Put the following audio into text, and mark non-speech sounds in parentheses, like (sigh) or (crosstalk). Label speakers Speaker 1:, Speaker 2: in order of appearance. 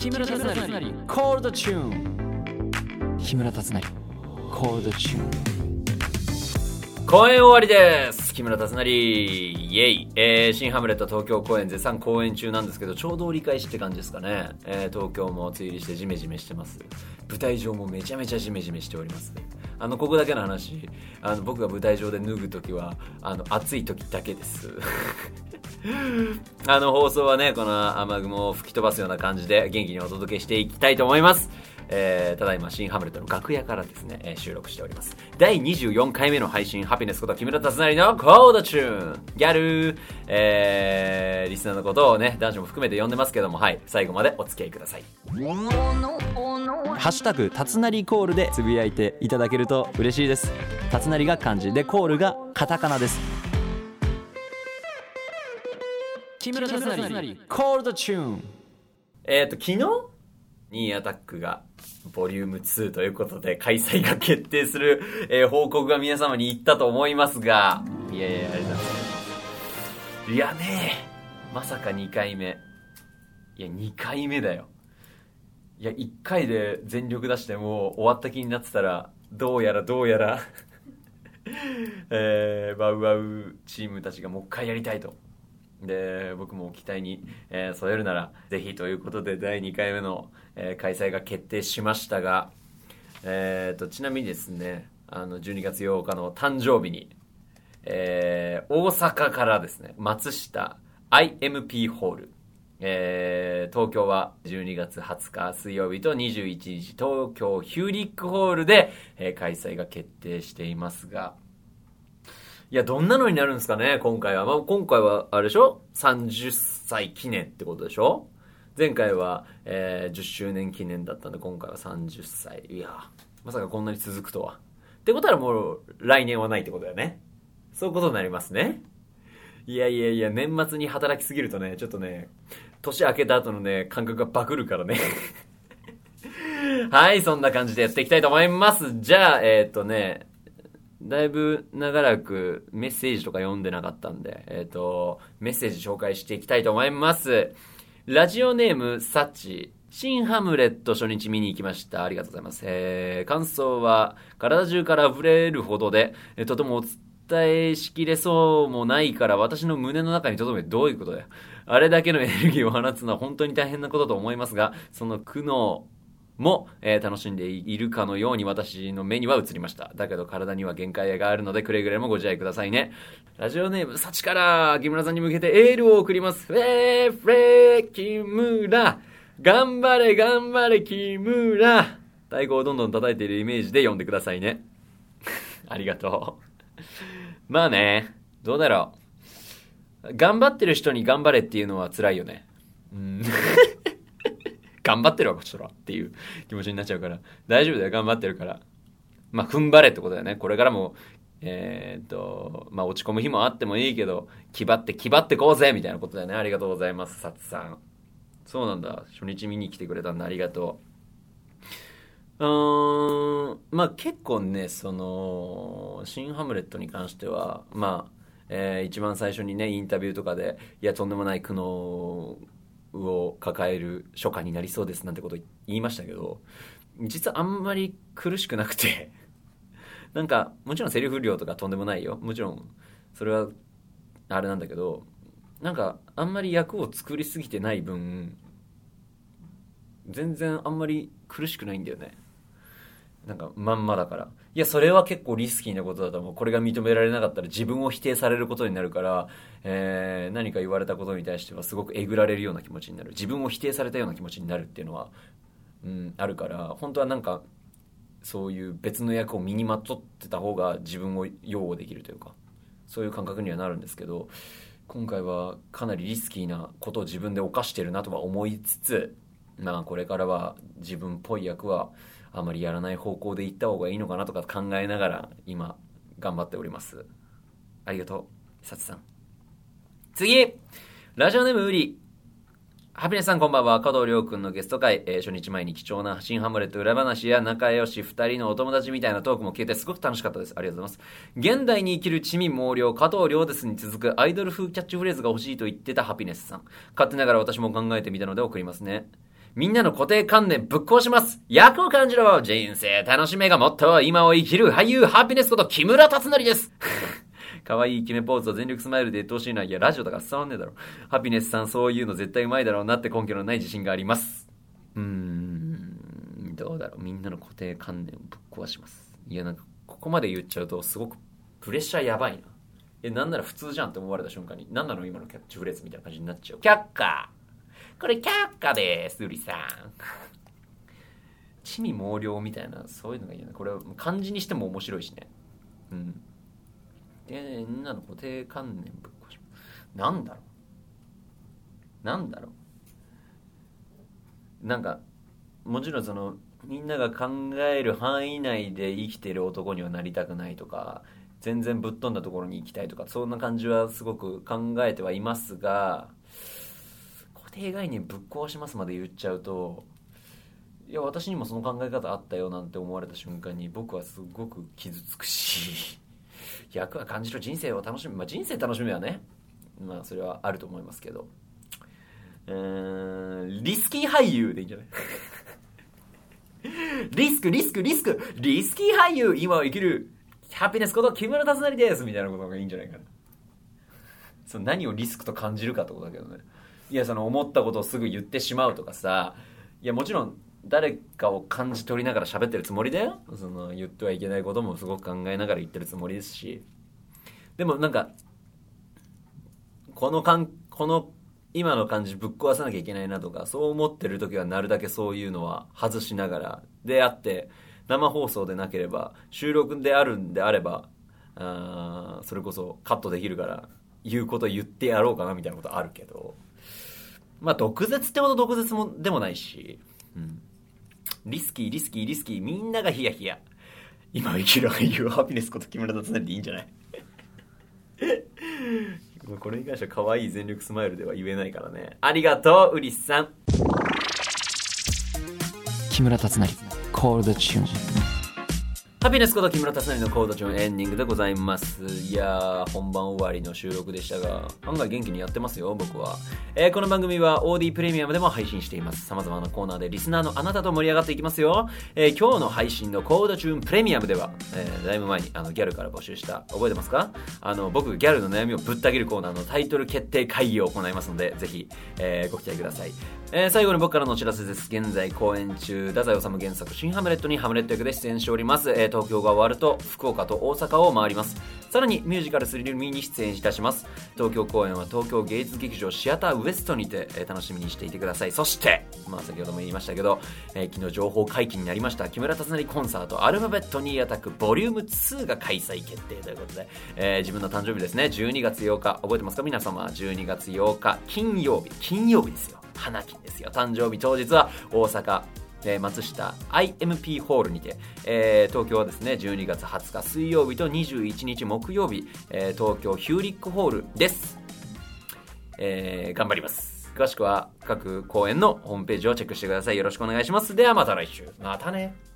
Speaker 1: 木村達成。コールドチューン木村達成。コールドチューン公演終わりです。木村達成。イエイ、えー、新ハムレット東京公演絶賛公演中なんですけどちょうど折り返しって感じですかね、えー、東京も梅雨入りしてジメジメしてます。舞台上もめちゃめちゃジメジメしております。あのここだけの話。あの僕が舞台上で脱ぐ時はあの暑い時だけですあの放送はねこの雨雲を吹き飛ばすような感じで元気にお届けしていきたいと思いますえー、ただいま新ハムレットの楽屋からですね、えー、収録しております。第24回目の配信、ハピネスこと木村達成のコードチューンギャルえー、リスナーのことをね、男女も含めて呼んでますけども、はい、最後までお付き合いください。ハッシュタグ、たつなりコールでつぶやいていただけると嬉しいです。たつなりが漢字で、コールがカタカナです。木村達成コールドチューンえっ、ー、と、昨日 ?2 アタックがボリューム2ということで開催が決定する、えー、報告が皆様に行ったと思いますが、いやいや、ありがとうございます。いやねまさか2回目。いや、2回目だよ。いや、1回で全力出しても終わった気になってたら、どうやらどうやら (laughs) えー、バウバウチームたちがもう一回やりたいと。で、僕も期待に、えー、添えるなら、ぜひということで第2回目の、えー、開催が決定しましたが、えーと、ちなみにですね、あの、12月8日の誕生日に、えー、大阪からですね、松下 IMP ホール、えー、東京は12月20日水曜日と21日東京ヒューリックホールで、えー、開催が決定していますが、いや、どんなのになるんですかね、今回は。まあ、今回は、あれでしょ ?30 歳記念ってことでしょ？前回は、えー、10周年記念だったんで、今回は30歳。いや、まさかこんなに続くとは。ってことはもう、来年はないってことだよね。そういうことになりますね。いやいやいや、年末に働きすぎるとね、ちょっとね、年明けた後のね、感覚がバグるからね。(laughs) はい、そんな感じでやっていきたいと思います。じゃあ、えー、っとね、だいぶ長らくメッセージとか読んでなかったんで、えっ、ー、と、メッセージ紹介していきたいと思います。ラジオネーム、サチ。新ハムレット初日見に行きました。ありがとうございます。えー、感想は、体中から溢れるほどで、えー、とてもお伝えしきれそうもないから、私の胸の中に留め、どういうことだよ。あれだけのエネルギーを放つのは本当に大変なことと思いますが、その苦悩、も、えー、楽しんでいるかのように私の目には映りました。だけど体には限界があるのでくれぐれもご自愛くださいね。ラジオネーム、幸から木村さんに向けてエールを送ります。フレーフレー木村頑張れ頑張れ木村太鼓をどんどん叩いているイメージで読んでくださいね。(laughs) ありがとう。まあね、どうだろう。頑張ってる人に頑張れっていうのは辛いよね。うん頑張ってるわ、こちらっていう気持ちになっちゃうから、大丈夫だよ、頑張ってるから。まあ、踏ん張れってことだよね。これからも、え、っと、まあ、落ち込む日もあってもいいけど、気張って、気張ってこうぜみたいなことだよね。ありがとうございます、さつさん。そうなんだ。初日見に来てくれたんだ。ありがとう。うーん、まあ結構ね、その、新ハムレットに関しては、まあ、えー、一番最初にね、インタビューとかで、いや、とんでもない苦悩を抱える初夏になりそうですなんてこと言いましたけど実はあんまり苦しくなくて (laughs) なんかもちろんセリフ量とかとんでもないよ。もちろんそれはあれなんだけどなんかあんまり役を作りすぎてない分全然あんまり苦しくないんだよね。なんかまんまだから。いやそれは結構リスキーなことだと思う。これが認められなかったら自分を否定されることになるから、えー、何か言われたことに対してはすごくえぐられるような気持ちになる。自分を否定されたような気持ちになるっていうのは、うん、あるから本当はなんかそういう別の役を身にまとってた方が自分を擁護できるというかそういう感覚にはなるんですけど今回はかなりリスキーなことを自分で犯してるなとは思いつつまあこれからは自分っぽい役はあまりやらない方向で行った方がいいのかなとか考えながら今頑張っておりますありがとうさつさん次ラジオネームウリハピネスさんこんばんは。加藤亮君のゲスト会、えー、初日前に貴重な新ハムレット裏話や仲良し二人のお友達みたいなトークも聞いてすごく楽しかったです。ありがとうございます。現代に生きる地味猛量、加藤亮ですに続くアイドル風キャッチフレーズが欲しいと言ってたハピネスさん。勝手ながら私も考えてみたので送りますね。みんなの固定観念ぶっ壊します役を感じろ人生楽しめがもっと今を生きる俳優ハピネスこと木村達成です (laughs) 可愛い決めポーズを全力スマイルで言ってほしいな。いや、ラジオだから伝わんねえだろ。ハピネスさんそういうの絶対うまいだろうなって根拠のない自信があります。うーん、どうだろう。みんなの固定観念をぶっ壊します。いや、なんか、ここまで言っちゃうとすごくプレッシャーやばいな。え、なんなら普通じゃんって思われた瞬間に、なんなの今のキャッチフレーズみたいな感じになっちゃう。却下これ却下です、うりさん。地味猛量みたいな、そういうのがいいな。これ漢字にしても面白いしね。うん。で、みんなの固定観念ぶっ壊しなんだろうなんだろうなんか、もちろんその、みんなが考える範囲内で生きてる男にはなりたくないとか、全然ぶっ飛んだところに行きたいとか、そんな感じはすごく考えてはいますが、定概念ぶっ壊しますまで言っちゃうといや私にもその考え方あったよなんて思われた瞬間に僕はすごく傷つくし (laughs) 役は感じる人生を楽しむ。まあ人生楽しみはねまあそれはあると思いますけど。うんリスキー俳優でいいんじゃない？(laughs) リスクリスクリスク。リスキー俳優今を生きるハピネスこと木村達成ですみたいなことがいいんじゃないかな。その何をリスクと感じるかってことだけどね。いやその思ったことをすぐ言ってしまうとかさいやもちろん誰かを感じ取りながら喋ってるつもりだよ。その言ってはいけないこともすごく考えながら言ってるつもりですし。でもなんかこのかんこの今の感じぶっ壊さなきゃいけないなとかそう思ってる時はなるだけそういうのは外しながらであって生放送でなければ収録であるんであればあそれこそカットできるから言うこと言ってやろうかなみたいなことあるけど。まあ、毒舌ってほど毒舌もでもないし、うん。リスキー、リスキー、リスキー、みんながヒヤヒヤ。今生きる俳優ハピネスこと木村達成でいいんじゃない？(laughs) これに関しては可愛い全力スマイルでは言えないからね。ありがとう、ウリスさん。
Speaker 2: 木村達成、コールドチューン。
Speaker 1: ハピネスこと木村達成のコードチューンエンディングでございます。いやー、本番終わりの収録でしたが、案外元気にやってますよ、僕は。えー、この番組は OD プレミアムでも配信しています。様々なコーナーでリスナーのあなたと盛り上がっていきますよ。えー、今日の配信のコードチューンプレミアムでは、えー、だいぶ前にあのギャルから募集した、覚えてますか？あの、僕、ギャルの悩みをぶった切るコーナーのタイトル決定会議を行いますので、ぜひ、えー、ご期待ください。えー、最後に僕からのお知らせです。現在公演中、太宰治原作新ハムレットにハムレット役で出演しております。えー、東京が終わると福岡と大阪を回ります。さらにミュージカルスリルミに出演いたします。東京公演は東京芸術劇場シアターウエストにて、えー、楽しみにしていてください。そして、まあ先ほども言いましたけど、えー、昨日情報解禁になりました木村達成コンサートアルファベットニーアタックボリューム2が開催決定ということで、えー、自分の誕生日ですね、12月8日、覚えてますか？皆様、12月8日、金曜日、金曜日ですよ。花金ですよ。誕生日当日は大阪、えー、松下 IMP ホールにて、えー、東京はですね、12月20日水曜日と21日木曜日、えー、東京ヒューリックホールです。えー、頑張ります。詳しくは各公演のホームページをチェックしてください。よろしくお願いします。ではまた来週。またね。